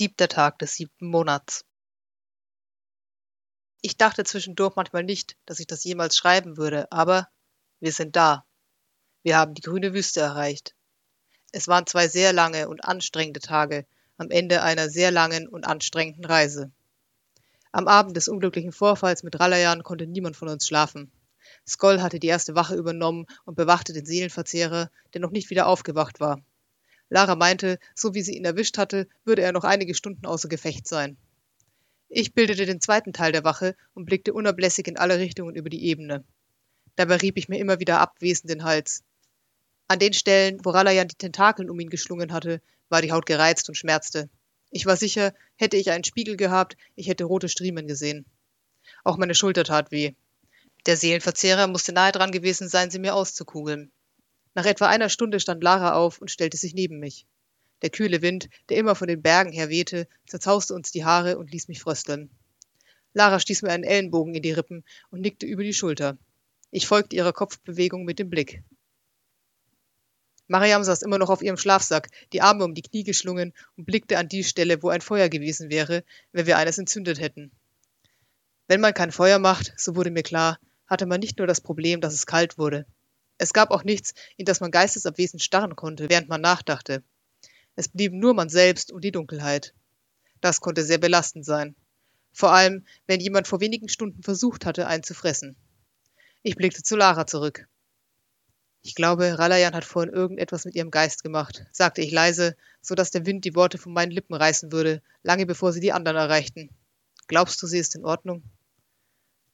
Siebter Tag des siebten Monats. Ich dachte zwischendurch manchmal nicht, dass ich das jemals schreiben würde, aber wir sind da. Wir haben die grüne Wüste erreicht. Es waren zwei sehr lange und anstrengende Tage am Ende einer sehr langen und anstrengenden Reise. Am Abend des unglücklichen Vorfalls mit Ralayan konnte niemand von uns schlafen. Skoll hatte die erste Wache übernommen und bewachte den Seelenverzehrer, der noch nicht wieder aufgewacht war. Lara meinte, so wie sie ihn erwischt hatte, würde er noch einige Stunden außer Gefecht sein. Ich bildete den zweiten Teil der Wache und blickte unablässig in alle Richtungen über die Ebene. Dabei rieb ich mir immer wieder abwesend den Hals. An den Stellen, wo Ralayan die Tentakeln um ihn geschlungen hatte, war die Haut gereizt und schmerzte. Ich war sicher, hätte ich einen Spiegel gehabt, ich hätte rote Striemen gesehen. Auch meine Schulter tat weh. Der Seelenverzehrer musste nahe dran gewesen sein, sie mir auszukugeln. Nach etwa einer Stunde stand Lara auf und stellte sich neben mich. Der kühle Wind, der immer von den Bergen her wehte, zerzauste uns die Haare und ließ mich frösteln. Lara stieß mir einen Ellenbogen in die Rippen und nickte über die Schulter. Ich folgte ihrer Kopfbewegung mit dem Blick. Mariam saß immer noch auf ihrem Schlafsack, die Arme um die Knie geschlungen und blickte an die Stelle, wo ein Feuer gewesen wäre, wenn wir eines entzündet hätten. Wenn man kein Feuer macht, so wurde mir klar, hatte man nicht nur das Problem, dass es kalt wurde. Es gab auch nichts, in das man geistesabwesend starren konnte, während man nachdachte. Es blieben nur man selbst und die Dunkelheit. Das konnte sehr belastend sein. Vor allem, wenn jemand vor wenigen Stunden versucht hatte, einen zu fressen. Ich blickte zu Lara zurück. Ich glaube, Ralayan hat vorhin irgendetwas mit ihrem Geist gemacht, sagte ich leise, so dass der Wind die Worte von meinen Lippen reißen würde, lange bevor sie die anderen erreichten. Glaubst du, sie ist in Ordnung?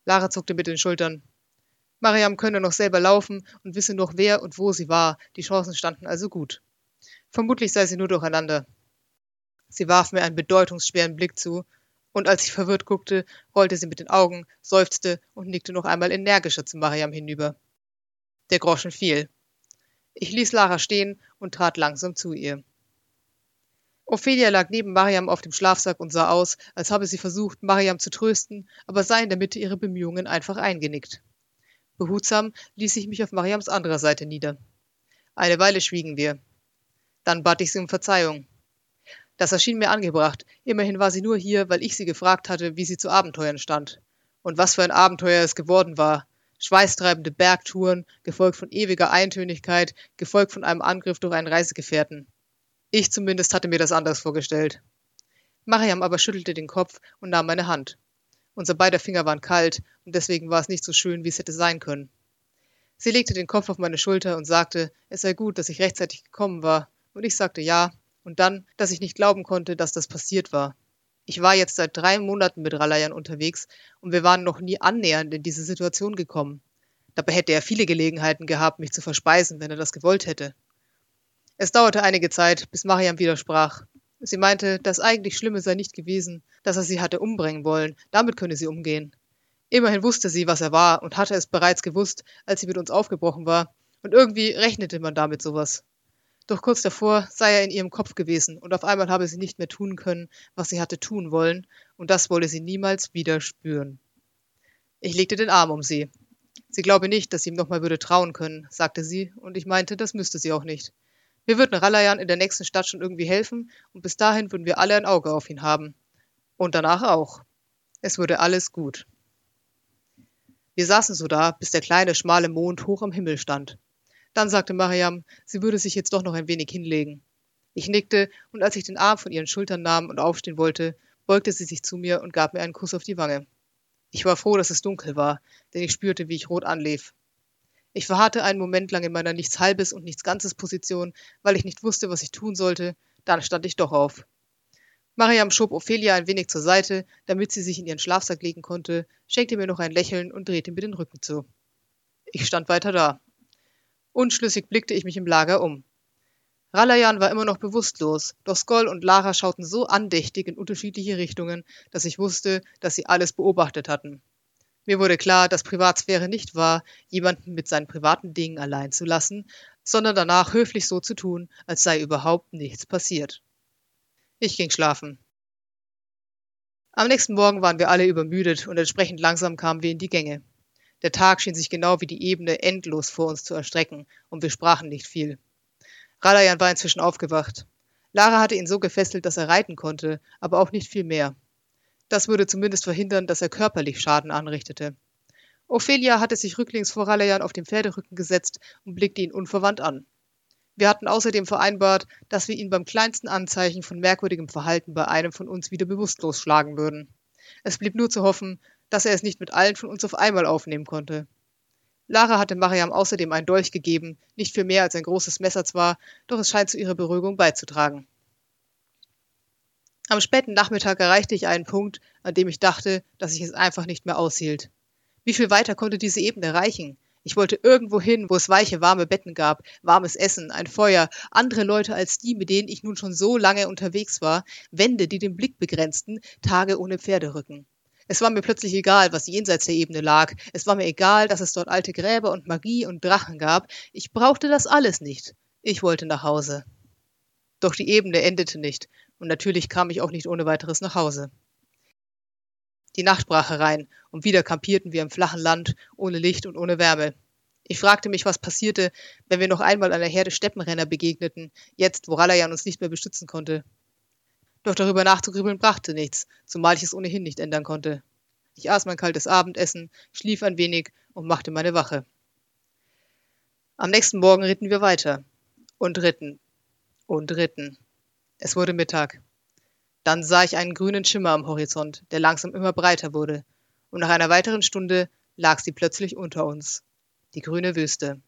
Lara zuckte mit den Schultern. Mariam könne noch selber laufen und wisse noch, wer und wo sie war, die Chancen standen also gut. Vermutlich sei sie nur durcheinander. Sie warf mir einen bedeutungsschweren Blick zu, und als ich verwirrt guckte, rollte sie mit den Augen, seufzte und nickte noch einmal energischer zu Mariam hinüber. Der Groschen fiel. Ich ließ Lara stehen und trat langsam zu ihr. Ophelia lag neben Mariam auf dem Schlafsack und sah aus, als habe sie versucht, Mariam zu trösten, aber sei in der Mitte ihrer Bemühungen einfach eingenickt. Behutsam ließ ich mich auf Mariams anderer Seite nieder. Eine Weile schwiegen wir. Dann bat ich sie um Verzeihung. Das erschien mir angebracht. Immerhin war sie nur hier, weil ich sie gefragt hatte, wie sie zu Abenteuern stand. Und was für ein Abenteuer es geworden war. Schweißtreibende Bergtouren, gefolgt von ewiger Eintönigkeit, gefolgt von einem Angriff durch einen Reisegefährten. Ich zumindest hatte mir das anders vorgestellt. Mariam aber schüttelte den Kopf und nahm meine Hand. Unser beider Finger waren kalt und deswegen war es nicht so schön, wie es hätte sein können. Sie legte den Kopf auf meine Schulter und sagte, es sei gut, dass ich rechtzeitig gekommen war und ich sagte ja, und dann, dass ich nicht glauben konnte, dass das passiert war. Ich war jetzt seit drei Monaten mit Ralayan unterwegs und wir waren noch nie annähernd in diese Situation gekommen. Dabei hätte er viele Gelegenheiten gehabt, mich zu verspeisen, wenn er das gewollt hätte. Es dauerte einige Zeit, bis Mariam widersprach. Sie meinte, das eigentlich Schlimme sei nicht gewesen, dass er sie hatte umbringen wollen, damit könne sie umgehen. Immerhin wusste sie, was er war und hatte es bereits gewusst, als sie mit uns aufgebrochen war, und irgendwie rechnete man damit sowas. Doch kurz davor sei er in ihrem Kopf gewesen und auf einmal habe sie nicht mehr tun können, was sie hatte tun wollen, und das wolle sie niemals wieder spüren. Ich legte den Arm um sie. Sie glaube nicht, dass sie ihm nochmal würde trauen können, sagte sie, und ich meinte, das müsste sie auch nicht. Wir würden Ralayan in der nächsten Stadt schon irgendwie helfen, und bis dahin würden wir alle ein Auge auf ihn haben. Und danach auch. Es würde alles gut. Wir saßen so da, bis der kleine, schmale Mond hoch am Himmel stand. Dann sagte Mariam, sie würde sich jetzt doch noch ein wenig hinlegen. Ich nickte, und als ich den Arm von ihren Schultern nahm und aufstehen wollte, beugte sie sich zu mir und gab mir einen Kuss auf die Wange. Ich war froh, dass es dunkel war, denn ich spürte, wie ich rot anlief. Ich verharrte einen Moment lang in meiner nichts halbes und nichts ganzes Position, weil ich nicht wusste, was ich tun sollte, dann stand ich doch auf. Mariam schob Ophelia ein wenig zur Seite, damit sie sich in ihren Schlafsack legen konnte, schenkte mir noch ein Lächeln und drehte mir den Rücken zu. Ich stand weiter da. Unschlüssig blickte ich mich im Lager um. Ralayan war immer noch bewusstlos, doch Skoll und Lara schauten so andächtig in unterschiedliche Richtungen, dass ich wusste, dass sie alles beobachtet hatten. Mir wurde klar, dass Privatsphäre nicht war, jemanden mit seinen privaten Dingen allein zu lassen, sondern danach höflich so zu tun, als sei überhaupt nichts passiert. Ich ging schlafen. Am nächsten Morgen waren wir alle übermüdet und entsprechend langsam kamen wir in die Gänge. Der Tag schien sich genau wie die Ebene endlos vor uns zu erstrecken, und wir sprachen nicht viel. Ralayan war inzwischen aufgewacht. Lara hatte ihn so gefesselt, dass er reiten konnte, aber auch nicht viel mehr. Das würde zumindest verhindern, dass er körperlich Schaden anrichtete. Ophelia hatte sich rücklings vor Ralayan auf dem Pferderücken gesetzt und blickte ihn unverwandt an. Wir hatten außerdem vereinbart, dass wir ihn beim kleinsten Anzeichen von merkwürdigem Verhalten bei einem von uns wieder bewusstlos schlagen würden. Es blieb nur zu hoffen, dass er es nicht mit allen von uns auf einmal aufnehmen konnte. Lara hatte Mariam außerdem einen Dolch gegeben, nicht viel mehr als ein großes Messer zwar, doch es scheint zu ihrer Beruhigung beizutragen. Am späten Nachmittag erreichte ich einen Punkt, an dem ich dachte, dass ich es einfach nicht mehr aushielt. Wie viel weiter konnte diese Ebene reichen? Ich wollte irgendwo hin, wo es weiche, warme Betten gab, warmes Essen, ein Feuer, andere Leute als die, mit denen ich nun schon so lange unterwegs war, Wände, die den Blick begrenzten, Tage ohne Pferderücken. Es war mir plötzlich egal, was jenseits der Ebene lag. Es war mir egal, dass es dort alte Gräber und Magie und Drachen gab. Ich brauchte das alles nicht. Ich wollte nach Hause. Doch die Ebene endete nicht, und natürlich kam ich auch nicht ohne weiteres nach Hause. Die Nacht brach herein, und wieder kampierten wir im flachen Land, ohne Licht und ohne Wärme. Ich fragte mich, was passierte, wenn wir noch einmal einer Herde Steppenrenner begegneten, jetzt, wo Ralayan uns nicht mehr beschützen konnte. Doch darüber nachzugrübeln brachte nichts, zumal ich es ohnehin nicht ändern konnte. Ich aß mein kaltes Abendessen, schlief ein wenig und machte meine Wache. Am nächsten Morgen ritten wir weiter. Und ritten. Und ritten. Es wurde Mittag. Dann sah ich einen grünen Schimmer am Horizont, der langsam immer breiter wurde, und nach einer weiteren Stunde lag sie plötzlich unter uns. Die grüne Wüste.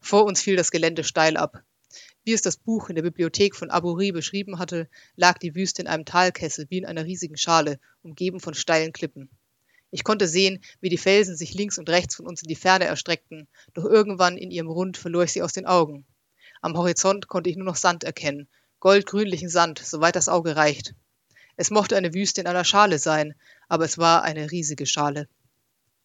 Vor uns fiel das Gelände steil ab. Wie es das Buch in der Bibliothek von Aburi beschrieben hatte, lag die Wüste in einem Talkessel wie in einer riesigen Schale, umgeben von steilen Klippen. Ich konnte sehen, wie die Felsen sich links und rechts von uns in die Ferne erstreckten, doch irgendwann in ihrem Rund verlor ich sie aus den Augen. Am Horizont konnte ich nur noch Sand erkennen, goldgrünlichen Sand, soweit das Auge reicht. Es mochte eine Wüste in einer Schale sein, aber es war eine riesige Schale.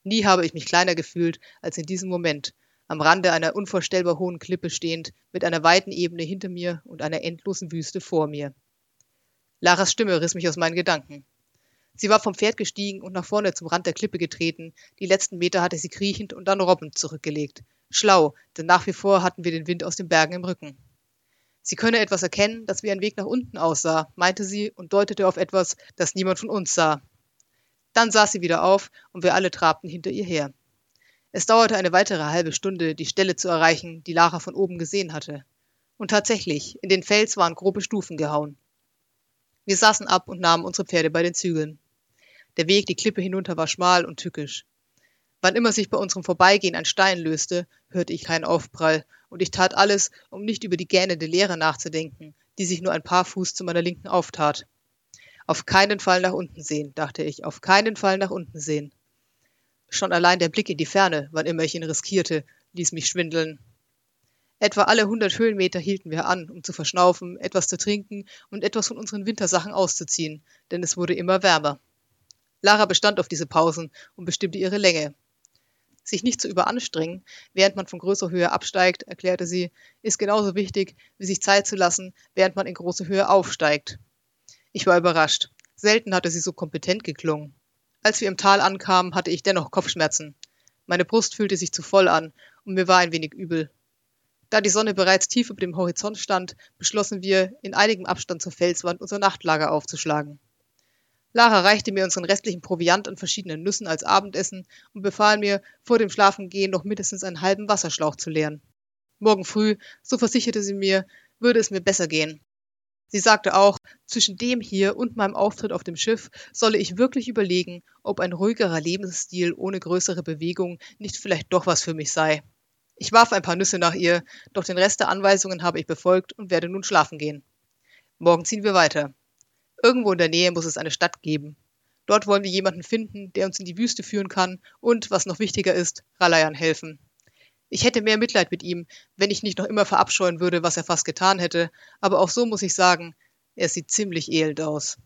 Nie habe ich mich kleiner gefühlt als in diesem Moment, am Rande einer unvorstellbar hohen Klippe stehend, mit einer weiten Ebene hinter mir und einer endlosen Wüste vor mir. Laras Stimme riss mich aus meinen Gedanken. Sie war vom Pferd gestiegen und nach vorne zum Rand der Klippe getreten. Die letzten Meter hatte sie kriechend und dann robbend zurückgelegt. Schlau, denn nach wie vor hatten wir den Wind aus den Bergen im Rücken. Sie könne etwas erkennen, das wie ein Weg nach unten aussah, meinte sie und deutete auf etwas, das niemand von uns sah. Dann saß sie wieder auf und wir alle trabten hinter ihr her. Es dauerte eine weitere halbe Stunde, die Stelle zu erreichen, die Lara von oben gesehen hatte. Und tatsächlich, in den Fels waren grobe Stufen gehauen. Wir saßen ab und nahmen unsere Pferde bei den Zügeln. Der Weg die Klippe hinunter war schmal und tückisch. Wann immer sich bei unserem Vorbeigehen ein Stein löste, hörte ich keinen Aufprall, und ich tat alles, um nicht über die gähnende Leere nachzudenken, die sich nur ein paar Fuß zu meiner Linken auftat. Auf keinen Fall nach unten sehen, dachte ich, auf keinen Fall nach unten sehen. Schon allein der Blick in die Ferne, wann immer ich ihn riskierte, ließ mich schwindeln. Etwa alle hundert Höhenmeter hielten wir an, um zu verschnaufen, etwas zu trinken und etwas von unseren Wintersachen auszuziehen, denn es wurde immer wärmer. Lara bestand auf diese Pausen und bestimmte ihre Länge. Sich nicht zu überanstrengen, während man von größerer Höhe absteigt, erklärte sie, ist genauso wichtig, wie sich Zeit zu lassen, während man in große Höhe aufsteigt. Ich war überrascht. Selten hatte sie so kompetent geklungen. Als wir im Tal ankamen, hatte ich dennoch Kopfschmerzen. Meine Brust fühlte sich zu voll an und mir war ein wenig übel. Da die Sonne bereits tief über dem Horizont stand, beschlossen wir, in einigem Abstand zur Felswand unser Nachtlager aufzuschlagen. Lara reichte mir unseren restlichen Proviant an verschiedenen Nüssen als Abendessen und befahl mir, vor dem Schlafengehen noch mindestens einen halben Wasserschlauch zu leeren. Morgen früh, so versicherte sie mir, würde es mir besser gehen. Sie sagte auch, zwischen dem hier und meinem Auftritt auf dem Schiff solle ich wirklich überlegen, ob ein ruhigerer Lebensstil ohne größere Bewegung nicht vielleicht doch was für mich sei. Ich warf ein paar Nüsse nach ihr, doch den Rest der Anweisungen habe ich befolgt und werde nun schlafen gehen. Morgen ziehen wir weiter. Irgendwo in der Nähe muss es eine Stadt geben. Dort wollen wir jemanden finden, der uns in die Wüste führen kann und, was noch wichtiger ist, Ralayan helfen. Ich hätte mehr Mitleid mit ihm, wenn ich nicht noch immer verabscheuen würde, was er fast getan hätte, aber auch so muss ich sagen, er sieht ziemlich elend aus.